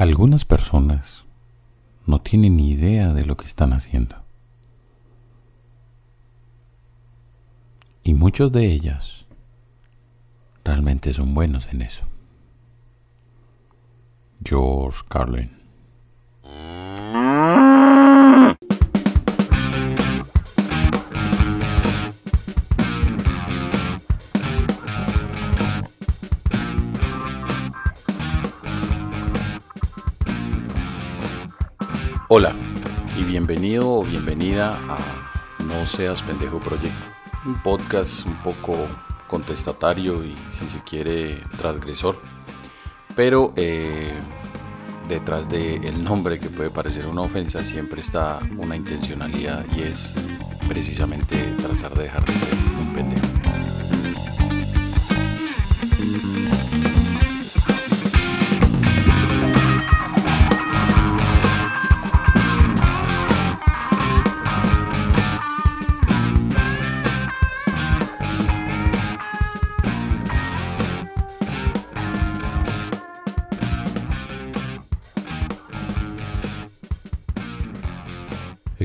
Algunas personas no tienen ni idea de lo que están haciendo. Y muchos de ellas realmente son buenos en eso. George Carlin. Hola y bienvenido o bienvenida a No Seas Pendejo Proyecto, un podcast un poco contestatario y si se quiere transgresor, pero eh, detrás del nombre que puede parecer una ofensa siempre está una intencionalidad y es precisamente tratar de dejar de ser un pendejo.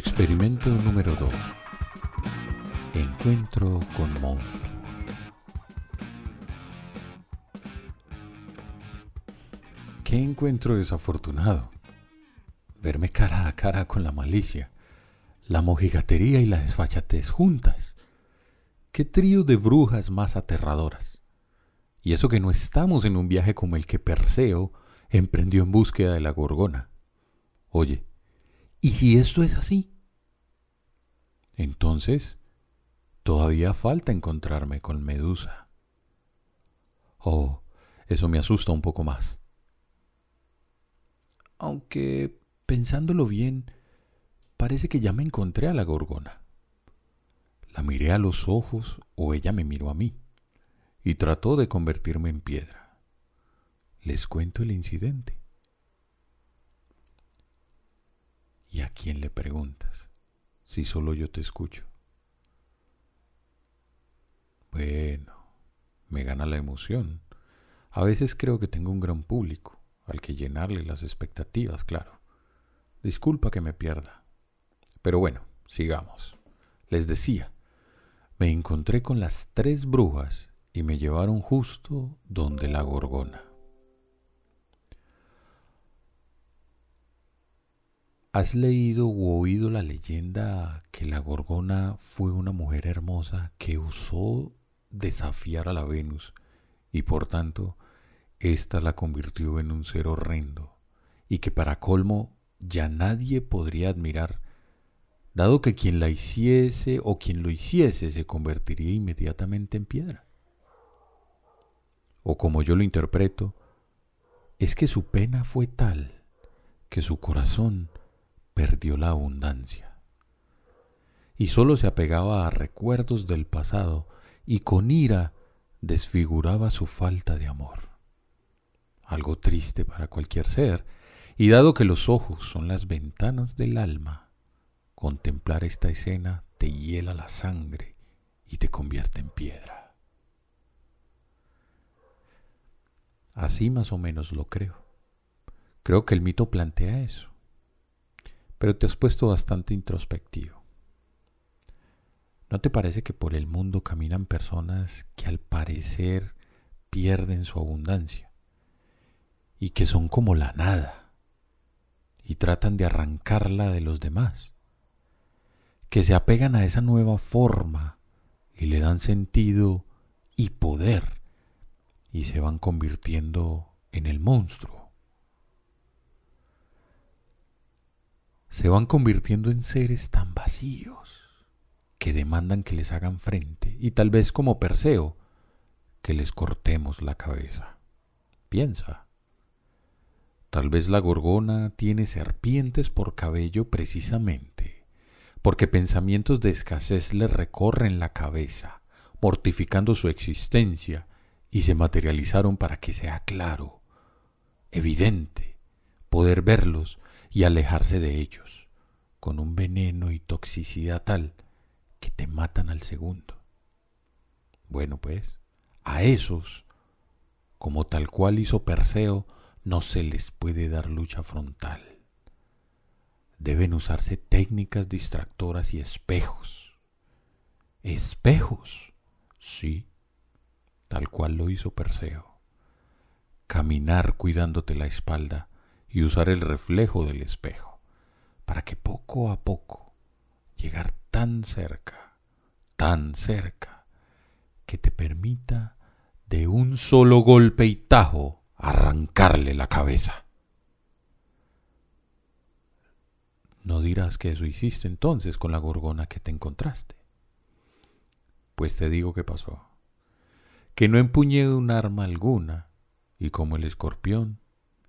Experimento número 2. Encuentro con monstruos. ¿Qué encuentro desafortunado? Verme cara a cara con la malicia, la mojigatería y la desfachatez juntas. ¿Qué trío de brujas más aterradoras? Y eso que no estamos en un viaje como el que Perseo emprendió en búsqueda de la gorgona. Oye, ¿y si esto es así? Entonces, todavía falta encontrarme con Medusa. Oh, eso me asusta un poco más. Aunque, pensándolo bien, parece que ya me encontré a la gorgona. La miré a los ojos o ella me miró a mí y trató de convertirme en piedra. Les cuento el incidente. ¿Y a quién le preguntas? Si solo yo te escucho? Bueno, me gana la emoción. A veces creo que tengo un gran público al que llenarle las expectativas, claro. Disculpa que me pierda. Pero bueno, sigamos. Les decía, me encontré con las tres brujas y me llevaron justo donde la gorgona. ¿Has leído u oído la leyenda que la Gorgona fue una mujer hermosa que usó desafiar a la Venus y por tanto ésta la convirtió en un ser horrendo y que para colmo ya nadie podría admirar, dado que quien la hiciese o quien lo hiciese se convertiría inmediatamente en piedra? O como yo lo interpreto, es que su pena fue tal que su corazón perdió la abundancia. Y sólo se apegaba a recuerdos del pasado y con ira desfiguraba su falta de amor. Algo triste para cualquier ser, y dado que los ojos son las ventanas del alma, contemplar esta escena te hiela la sangre y te convierte en piedra. Así más o menos lo creo. Creo que el mito plantea eso pero te has puesto bastante introspectivo. ¿No te parece que por el mundo caminan personas que al parecer pierden su abundancia y que son como la nada y tratan de arrancarla de los demás? Que se apegan a esa nueva forma y le dan sentido y poder y se van convirtiendo en el monstruo se van convirtiendo en seres tan vacíos que demandan que les hagan frente y tal vez como Perseo, que les cortemos la cabeza. Piensa. Tal vez la gorgona tiene serpientes por cabello precisamente, porque pensamientos de escasez le recorren la cabeza, mortificando su existencia, y se materializaron para que sea claro, evidente, poder verlos y alejarse de ellos, con un veneno y toxicidad tal que te matan al segundo. Bueno, pues, a esos, como tal cual hizo Perseo, no se les puede dar lucha frontal. Deben usarse técnicas distractoras y espejos. Espejos, sí, tal cual lo hizo Perseo. Caminar cuidándote la espalda y usar el reflejo del espejo, para que poco a poco llegar tan cerca, tan cerca, que te permita de un solo golpe y tajo arrancarle la cabeza. No dirás que eso hiciste entonces con la gorgona que te encontraste. Pues te digo qué pasó. Que no empuñé un arma alguna y como el escorpión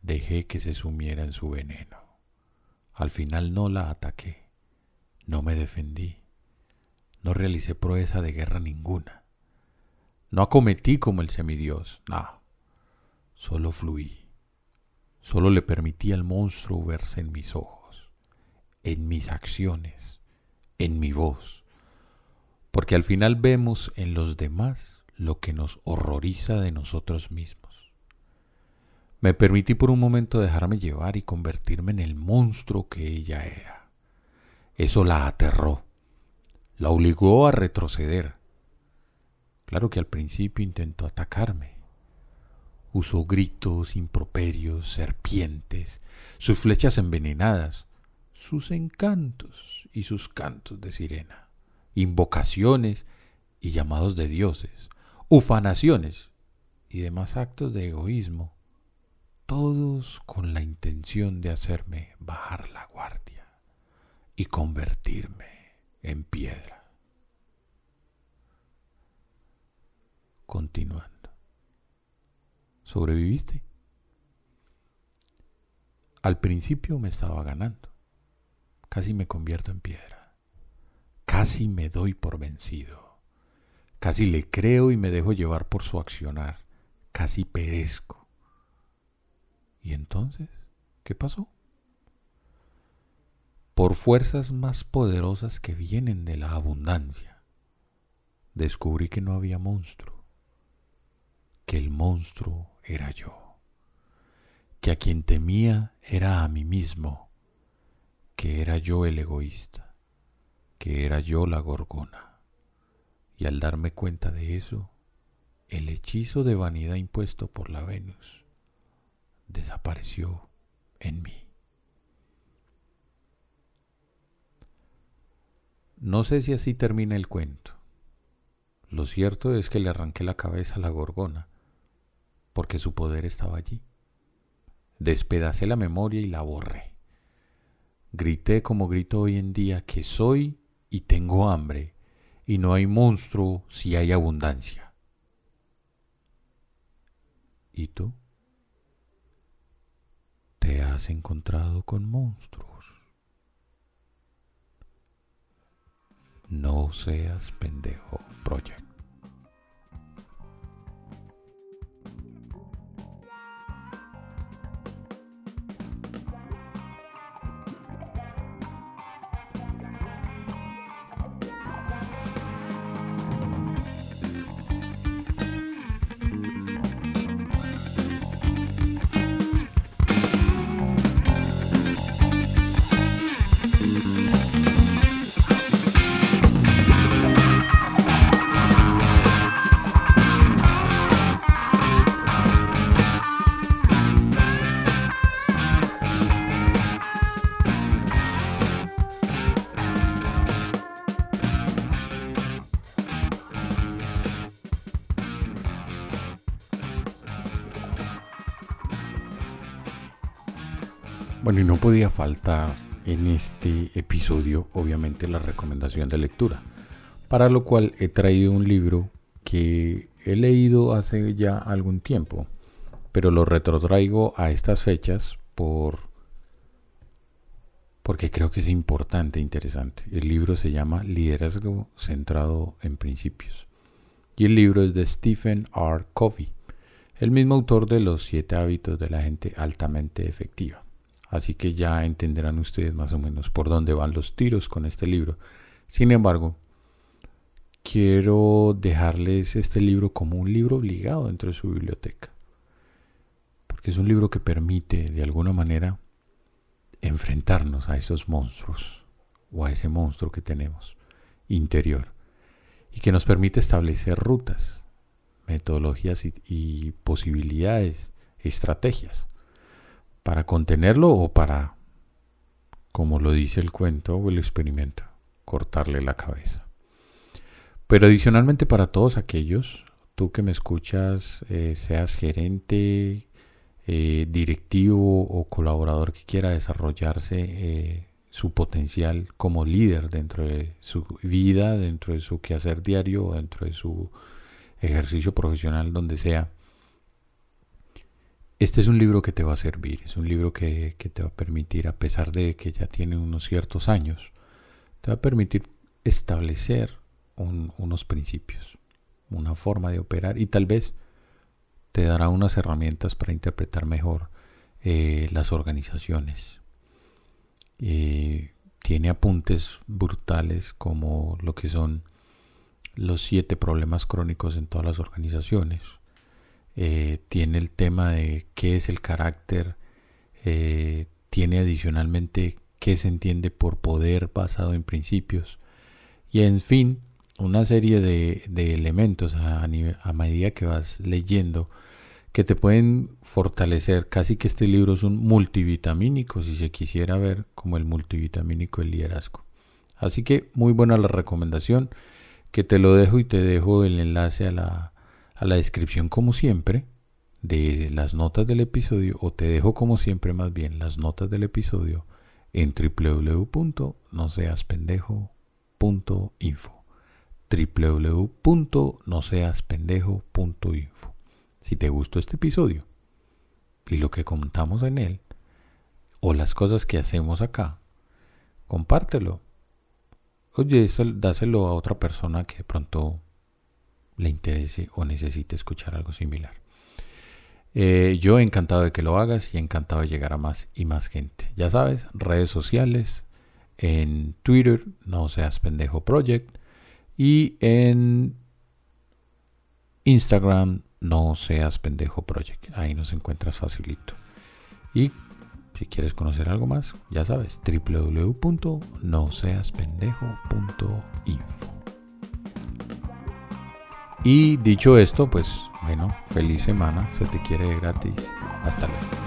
dejé que se sumiera en su veneno. Al final no la ataqué, no me defendí, no realicé proeza de guerra ninguna, no acometí como el semidios, no, solo fluí, solo le permití al monstruo verse en mis ojos, en mis acciones, en mi voz, porque al final vemos en los demás lo que nos horroriza de nosotros mismos. Me permití por un momento dejarme llevar y convertirme en el monstruo que ella era. Eso la aterró, la obligó a retroceder. Claro que al principio intentó atacarme. Usó gritos, improperios, serpientes, sus flechas envenenadas, sus encantos y sus cantos de sirena, invocaciones y llamados de dioses, ufanaciones y demás actos de egoísmo todos con la intención de hacerme bajar la guardia y convertirme en piedra. Continuando. ¿Sobreviviste? Al principio me estaba ganando. Casi me convierto en piedra. Casi me doy por vencido. Casi le creo y me dejo llevar por su accionar. Casi perezco ¿Y entonces qué pasó? Por fuerzas más poderosas que vienen de la abundancia, descubrí que no había monstruo, que el monstruo era yo, que a quien temía era a mí mismo, que era yo el egoísta, que era yo la gorgona. Y al darme cuenta de eso, el hechizo de vanidad impuesto por la Venus desapareció en mí. No sé si así termina el cuento. Lo cierto es que le arranqué la cabeza a la gorgona, porque su poder estaba allí. Despedacé la memoria y la borré. Grité como grito hoy en día que soy y tengo hambre, y no hay monstruo si hay abundancia. ¿Y tú? Te has encontrado con monstruos. No seas pendejo, Project. Y no podía faltar en este episodio, obviamente, la recomendación de lectura, para lo cual he traído un libro que he leído hace ya algún tiempo, pero lo retrotraigo a estas fechas por porque creo que es importante interesante. El libro se llama Liderazgo centrado en principios. Y el libro es de Stephen R. Covey, el mismo autor de Los siete hábitos de la gente altamente efectiva. Así que ya entenderán ustedes más o menos por dónde van los tiros con este libro. Sin embargo, quiero dejarles este libro como un libro obligado dentro de su biblioteca. porque es un libro que permite de alguna manera enfrentarnos a esos monstruos o a ese monstruo que tenemos interior y que nos permite establecer rutas, metodologías y, posibilidades, estrategias para contenerlo o para, como lo dice el cuento o el experimento, cortarle la cabeza. Pero adicionalmente para todos aquellos, tú que me escuchas, eh, seas gerente, eh, directivo o colaborador que quiera desarrollarse eh, su potencial como líder dentro de su vida, dentro de su quehacer diario, dentro de su ejercicio profesional, donde sea. Este es un libro que te va a servir, es un libro que, te va a permitir, a pesar de que ya tiene unos ciertos años, te va a permitir establecer unos principios, una forma de operar y tal vez te dará unas herramientas para interpretar mejor eh, las organizaciones. Eh, tiene apuntes brutales como lo que son los siete problemas crónicos en todas las organizaciones. Eh, tiene el tema de qué es el carácter. tiene adicionalmente qué se entiende por poder basado en principios. Y en fin, una serie de, elementos a, a, medida que vas leyendo que te pueden fortalecer. Casi que este libro es un multivitamínico, si se quisiera ver como el multivitamínico del liderazgo. Así que muy buena la recomendación, que te lo dejo y te dejo el enlace a la, a la descripción como siempre de las notas del episodio, o te dejo como siempre más bien las notas del episodio en www.noseaspendejo.info www.noseaspendejo.info. Si te gustó este episodio y lo que contamos en él, o las cosas que hacemos acá, compártelo. Oye, dáselo a otra persona que pronto le interese o necesite escuchar algo similar. Eh, yo encantado de que lo hagas y encantado de llegar a más y más gente. Ya sabes, redes sociales, en Twitter, no seas pendejo project, y en Instagram, no seas pendejo project. Ahí nos encuentras facilito. Y si quieres conocer algo más, ya sabes, www.noseaspendejo.info. Y dicho esto, pues bueno, feliz semana, se te quiere gratis. Hasta luego.